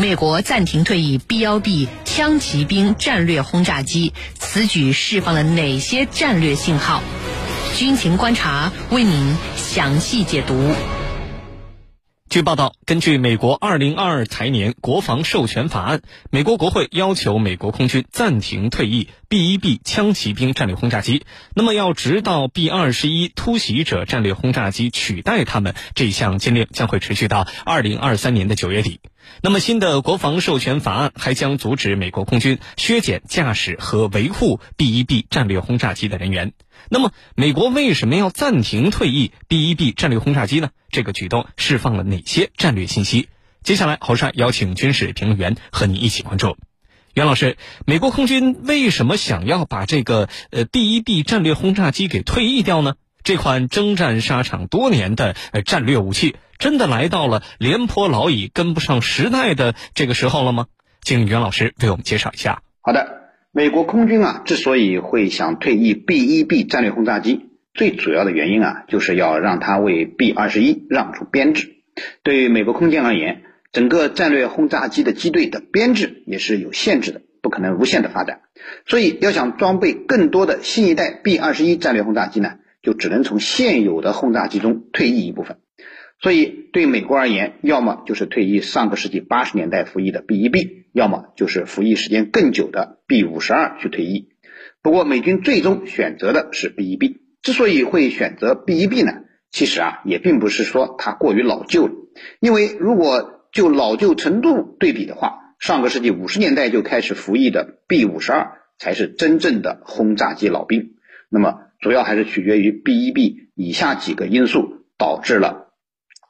美国暂停退役 B-1B 枪骑兵战略轰炸机，此举释放了哪些战略信号？军情观察为您详细解读。据报道，根据美国二零二二财年国防授权法案，美国国会要求美国空军暂停退役 B-1B 枪骑兵战略轰炸机。那么，要直到 B-21 突袭者战略轰炸机取代他们，这项禁令将会持续到二零二三年的九月底。那么，新的国防授权法案还将阻止美国空军削减驾驶和维护 B-1B 战略轰炸机的人员。那么，美国为什么要暂停退役 B-1B 战略轰炸机呢？这个举动释放了哪些战略信息？接下来，侯帅邀请军事评论员和你一起关注。袁老师，美国空军为什么想要把这个呃 B-1B 战略轰炸机给退役掉呢？这款征战沙场多年的呃战略武器，真的来到了廉颇老矣、跟不上时代的这个时候了吗？请袁老师为我们介绍一下。好的。美国空军啊，之所以会想退役 B-1B 战略轰炸机，最主要的原因啊，就是要让它为 B-21 让出编制。对于美国空军而言，整个战略轰炸机的机队的编制也是有限制的，不可能无限的发展。所以，要想装备更多的新一代 B-21 战略轰炸机呢，就只能从现有的轰炸机中退役一部分。所以，对美国而言，要么就是退役上个世纪八十年代服役的 B-1B，要么就是服役时间更久的 B-52 去退役。不过，美军最终选择的是 B-1B。之所以会选择 B-1B 呢，其实啊，也并不是说它过于老旧了。因为如果就老旧程度对比的话，上个世纪五十年代就开始服役的 B-52 才是真正的轰炸机老兵。那么，主要还是取决于 B-1B 以下几个因素导致了。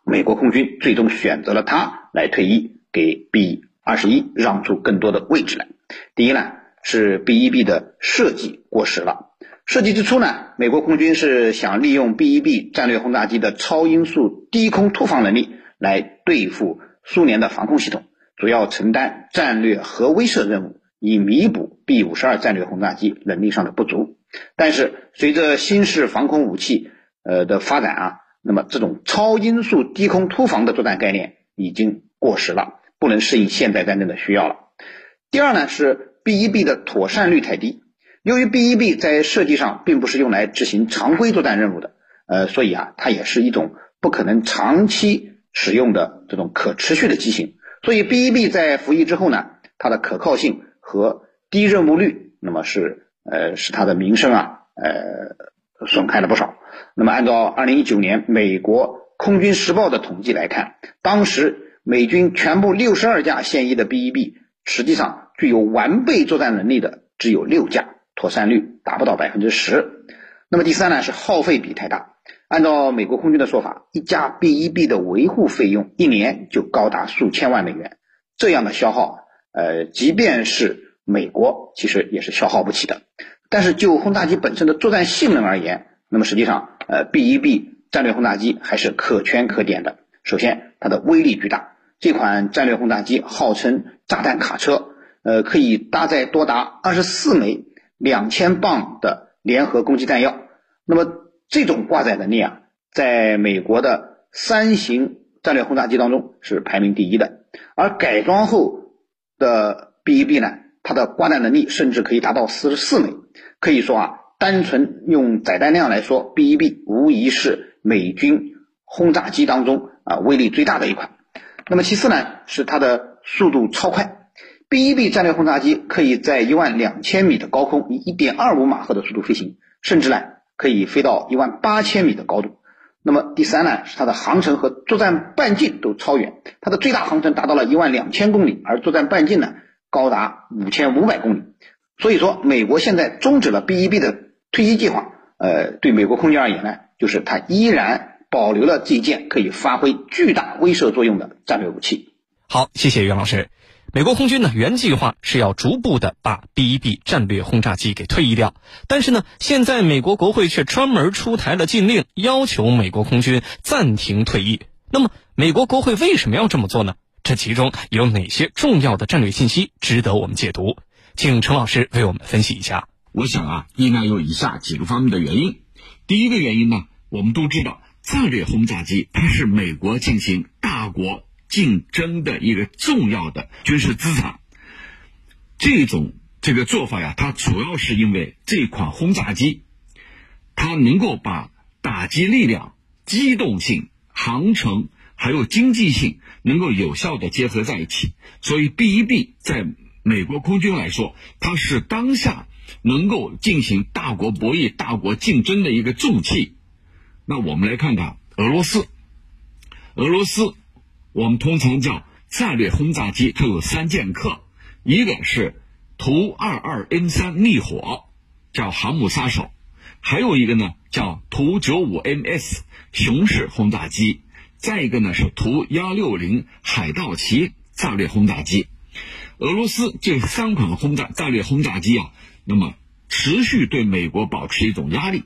美国空军最终选择了它来退役，给 B 二十一让出更多的位置来。第一呢，是 B 一 B 的设计过时了。设计之初呢，美国空军是想利用 B 一 B 战略轰炸机的超音速低空突防能力来对付苏联的防空系统，主要承担战略核威慑任务，以弥补 B 五十二战略轰炸机能力上的不足。但是随着新式防空武器呃的发展啊。那么，这种超音速低空突防的作战概念已经过时了，不能适应现代战争的需要了。第二呢，是 B-1B 的妥善率太低。由于 B-1B 在设计上并不是用来执行常规作战任务的，呃，所以啊，它也是一种不可能长期使用的这种可持续的机型。所以 B-1B 在服役之后呢，它的可靠性和低任务率，那么是呃，使它的名声啊，呃。损害了不少。那么，按照二零一九年美国空军时报的统计来看，当时美军全部六十二架现役的 B-1B，实际上具有完备作战能力的只有六架，妥善率达不到百分之十。那么第三呢，是耗费比太大。按照美国空军的说法，一架 B-1B 的维护费用一年就高达数千万美元，这样的消耗，呃，即便是美国，其实也是消耗不起的。但是就轰炸机本身的作战性能而言，那么实际上，呃，B-1B 战略轰炸机还是可圈可点的。首先，它的威力巨大，这款战略轰炸机号称“炸弹卡车”，呃，可以搭载多达二十四枚两千磅的联合攻击弹药。那么这种挂载能力啊，在美国的三型战略轰炸机当中是排名第一的。而改装后的 B-1B 呢？它的挂弹能力甚至可以达到四十四枚，可以说啊，单纯用载弹量来说，B-1B 无疑是美军轰炸机当中啊威力最大的一款。那么其次呢，是它的速度超快，B-1B 战略轰炸机可以在一万两千米的高空以一点二五马赫的速度飞行，甚至呢可以飞到一万八千米的高度。那么第三呢，是它的航程和作战半径都超远，它的最大航程达到了一万两千公里，而作战半径呢？高达五千五百公里，所以说美国现在终止了 B-1B 的退役计划。呃，对美国空军而言呢，就是它依然保留了这件可以发挥巨大威慑作用的战略武器。好，谢谢袁老师。美国空军呢，原计划是要逐步的把 B-1B 战略轰炸机给退役掉，但是呢，现在美国国会却专门出台了禁令，要求美国空军暂停退役。那么，美国国会为什么要这么做呢？这其中有哪些重要的战略信息值得我们解读？请陈老师为我们分析一下。我想啊，应该有以下几个方面的原因。第一个原因呢，我们都知道，战略轰炸机它是美国进行大国竞争的一个重要的军事资产。这种这个做法呀，它主要是因为这款轰炸机，它能够把打击力量、机动性、航程还有经济性能够有效的结合在一起。所以 B 一 B 在美国空军来说，它是当下能够进行大国博弈、大国竞争的一个重器。那我们来看看俄罗斯，俄罗斯我们通常叫战略轰炸机，它有三剑客。一个是图二二 N 三逆火，叫航母杀手；还有一个呢叫图九五 MS 熊式轰炸机；再一个呢是图幺六零海盗旗战略轰炸机。俄罗斯这三款轰炸战略轰炸机啊，那么持续对美国保持一种压力。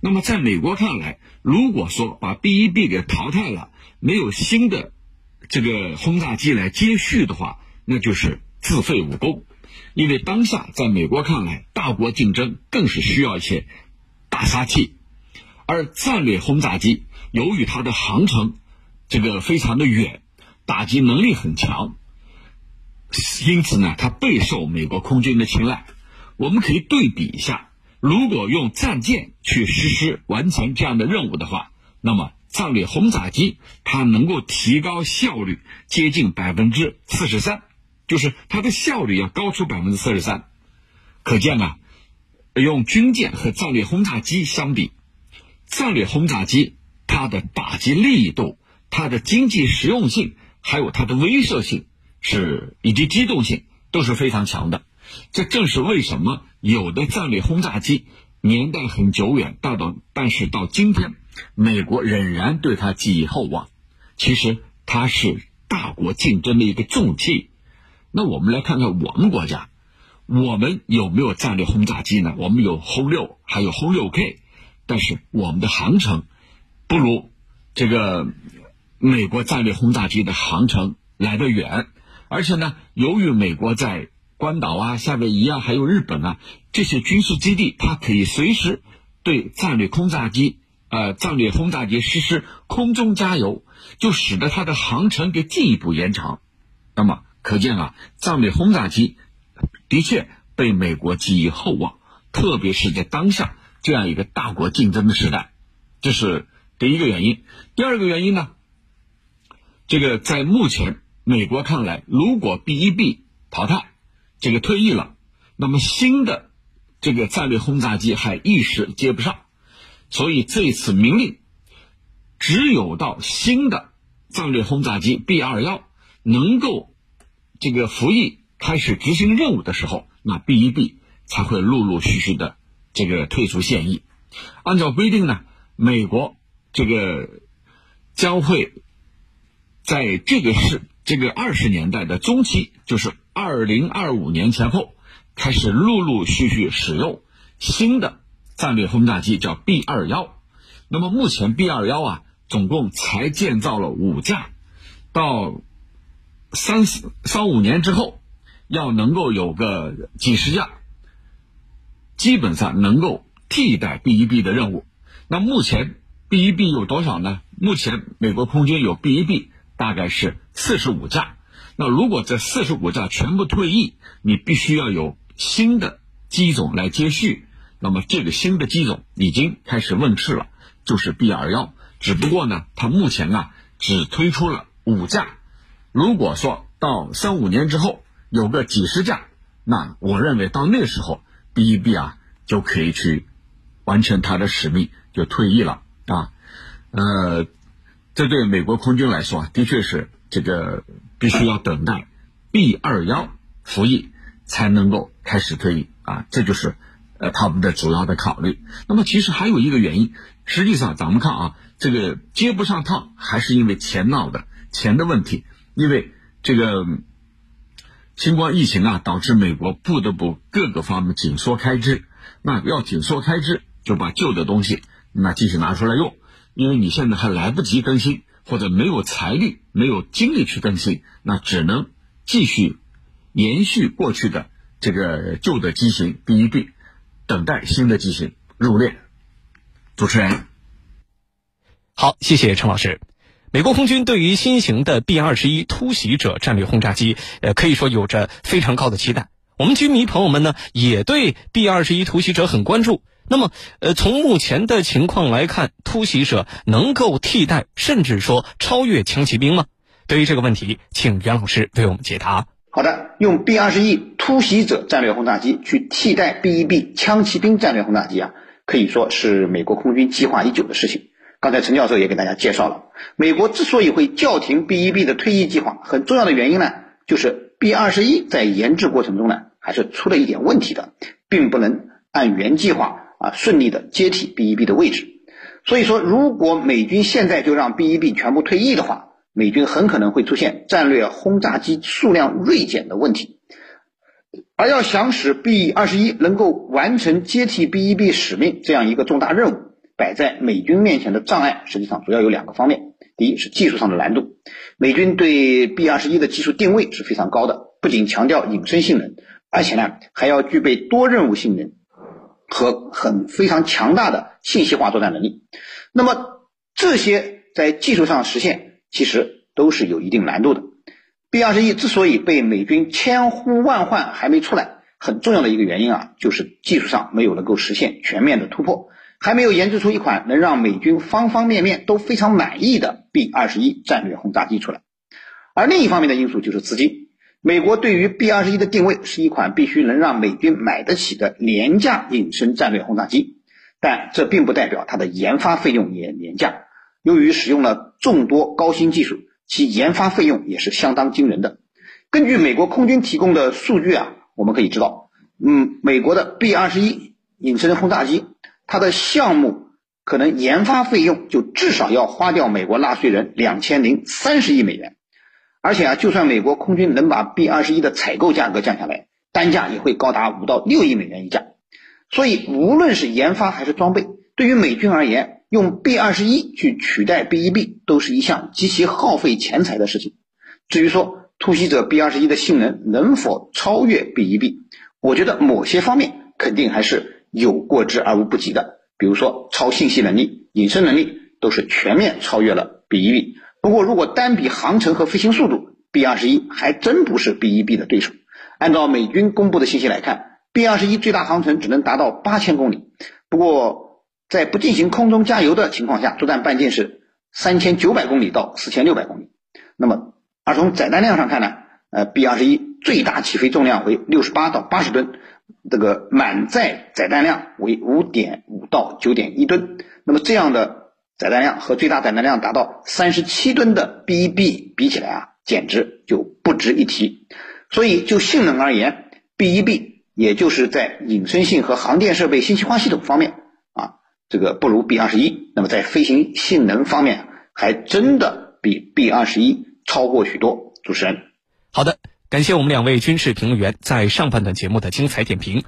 那么在美国看来，如果说把 B 一 B 给淘汰了，没有新的这个轰炸机来接续的话，那就是。自废武功，因为当下在美国看来，大国竞争更是需要一些大杀器，而战略轰炸机由于它的航程这个非常的远，打击能力很强，因此呢，它备受美国空军的青睐。我们可以对比一下，如果用战舰去实施完成这样的任务的话，那么战略轰炸机它能够提高效率接近百分之四十三。就是它的效率要高出百分之四十三，可见啊，用军舰和战略轰炸机相比，战略轰炸机它的打击力度、它的经济实用性，还有它的威慑性是以及机动性都是非常强的。这正是为什么有的战略轰炸机年代很久远，到到但是到今天，美国仍然对它寄予厚望。其实它是大国竞争的一个重器。那我们来看看我们国家，我们有没有战略轰炸机呢？我们有轰六，还有轰六 K，但是我们的航程不如这个美国战略轰炸机的航程来得远，而且呢，由于美国在关岛啊、夏威夷啊，还有日本啊这些军事基地，它可以随时对战略轰炸机呃战略轰炸机实施空中加油，就使得它的航程给进一步延长。那么。可见啊，战略轰炸机的确被美国寄予厚望，特别是在当下这样一个大国竞争的时代，这是第一个原因。第二个原因呢，这个在目前美国看来，如果 B 一 B 淘汰，这个退役了，那么新的这个战略轰炸机还一时接不上，所以这次命令只有到新的战略轰炸机 B 二幺能够。这个服役开始执行任务的时候，那 B 一 B 才会陆陆续续的这个退出现役。按照规定呢，美国这个将会在这个是这个二十年代的中期，就是二零二五年前后，开始陆陆续续使用新的战略轰炸机，叫 B 二幺。那么目前 B 二幺啊，总共才建造了五架，到。三四三五年之后，要能够有个几十架，基本上能够替代 B 一 B 的任务。那目前 B 一 B 有多少呢？目前美国空军有 B 一 B 大概是四十五架。那如果这四十五架全部退役，你必须要有新的机种来接续。那么这个新的机种已经开始问世了，就是 B 二幺。只不过呢，它目前啊只推出了五架。如果说到三五年之后有个几十架，那我认为到那时候 B 一 B 啊就可以去完成它的使命，就退役了啊。呃，这对美国空军来说啊，的确是这个必须要等待 B 二幺服役才能够开始退役啊，这就是呃他们的主要的考虑。那么其实还有一个原因，实际上咱们看啊，这个接不上趟还是因为钱闹的钱的问题。因为这个新冠疫情啊，导致美国不得不各个方面紧缩开支。那要紧缩开支，就把旧的东西那继续拿出来用。因为你现在还来不及更新，或者没有财力、没有精力去更新，那只能继续延续过去的这个旧的机型 B 一 B，等待新的机型入列。主持人，好，谢谢陈老师。美国空军对于新型的 B 二十一突袭者战略轰炸机，呃，可以说有着非常高的期待。我们军迷朋友们呢，也对 B 二十一突袭者很关注。那么，呃，从目前的情况来看，突袭者能够替代甚至说超越枪骑兵吗？对于这个问题，请袁老师为我们解答。好的，用 B 二十一突袭者战略轰炸机去替代 B 一 B 枪骑兵战略轰炸机啊，可以说是美国空军计划已久的事情。刚才陈教授也给大家介绍了，美国之所以会叫停 B 一 B 的退役计划，很重要的原因呢，就是 B 二十一在研制过程中呢，还是出了一点问题的，并不能按原计划啊顺利的接替 B 一 B 的位置。所以说，如果美军现在就让 B 一 B 全部退役的话，美军很可能会出现战略轰炸机数量锐减的问题。而要想使 B 二十一能够完成接替 B 一 B 使命这样一个重大任务。摆在美军面前的障碍，实际上主要有两个方面。第一是技术上的难度，美军对 B 二十一的技术定位是非常高的，不仅强调隐身性能，而且呢还要具备多任务性能和很非常强大的信息化作战能力。那么这些在技术上实现，其实都是有一定难度的。B 二十一之所以被美军千呼万唤还没出来，很重要的一个原因啊，就是技术上没有能够实现全面的突破。还没有研制出一款能让美军方方面面都非常满意的 B 二十一战略轰炸机出来，而另一方面的因素就是资金。美国对于 B 二十一的定位是一款必须能让美军买得起的廉价隐身战略轰炸机，但这并不代表它的研发费用也廉价。由于使用了众多高新技术，其研发费用也是相当惊人的。根据美国空军提供的数据啊，我们可以知道，嗯，美国的 B 二十一隐身轰炸机。它的项目可能研发费用就至少要花掉美国纳税人两千零三十亿美元，而且啊，就算美国空军能把 B 二十一的采购价格降下来，单价也会高达五到六亿美元一架。所以，无论是研发还是装备，对于美军而言，用 B 二十一去取代 B 一 B 都是一项极其耗费钱财的事情。至于说突袭者 B 二十一的性能能否超越 B 一 B，我觉得某些方面肯定还是。有过之而无不及的，比如说超信息能力、隐身能力，都是全面超越了 B 一 B。不过，如果单比航程和飞行速度，B 二十一还真不是 B 一 B 的对手。按照美军公布的信息来看，B 二十一最大航程只能达到八千公里。不过，在不进行空中加油的情况下，作战半径是三千九百公里到四千六百公里。那么，而从载弹量上看呢？呃，B 二十一最大起飞重量为六十八到八十吨。这个满载载弹量为五点五到九点一吨，那么这样的载弹量和最大载弹量达到三十七吨的 B 一 B 比起来啊，简直就不值一提。所以就性能而言，B 一 B 也就是在隐身性和航电设备信息化系统方面啊，这个不如 B 二十一。那么在飞行性能方面，还真的比 B 二十一超过许多。主持人，好的。感谢我们两位军事评论员在上半段节目的精彩点评。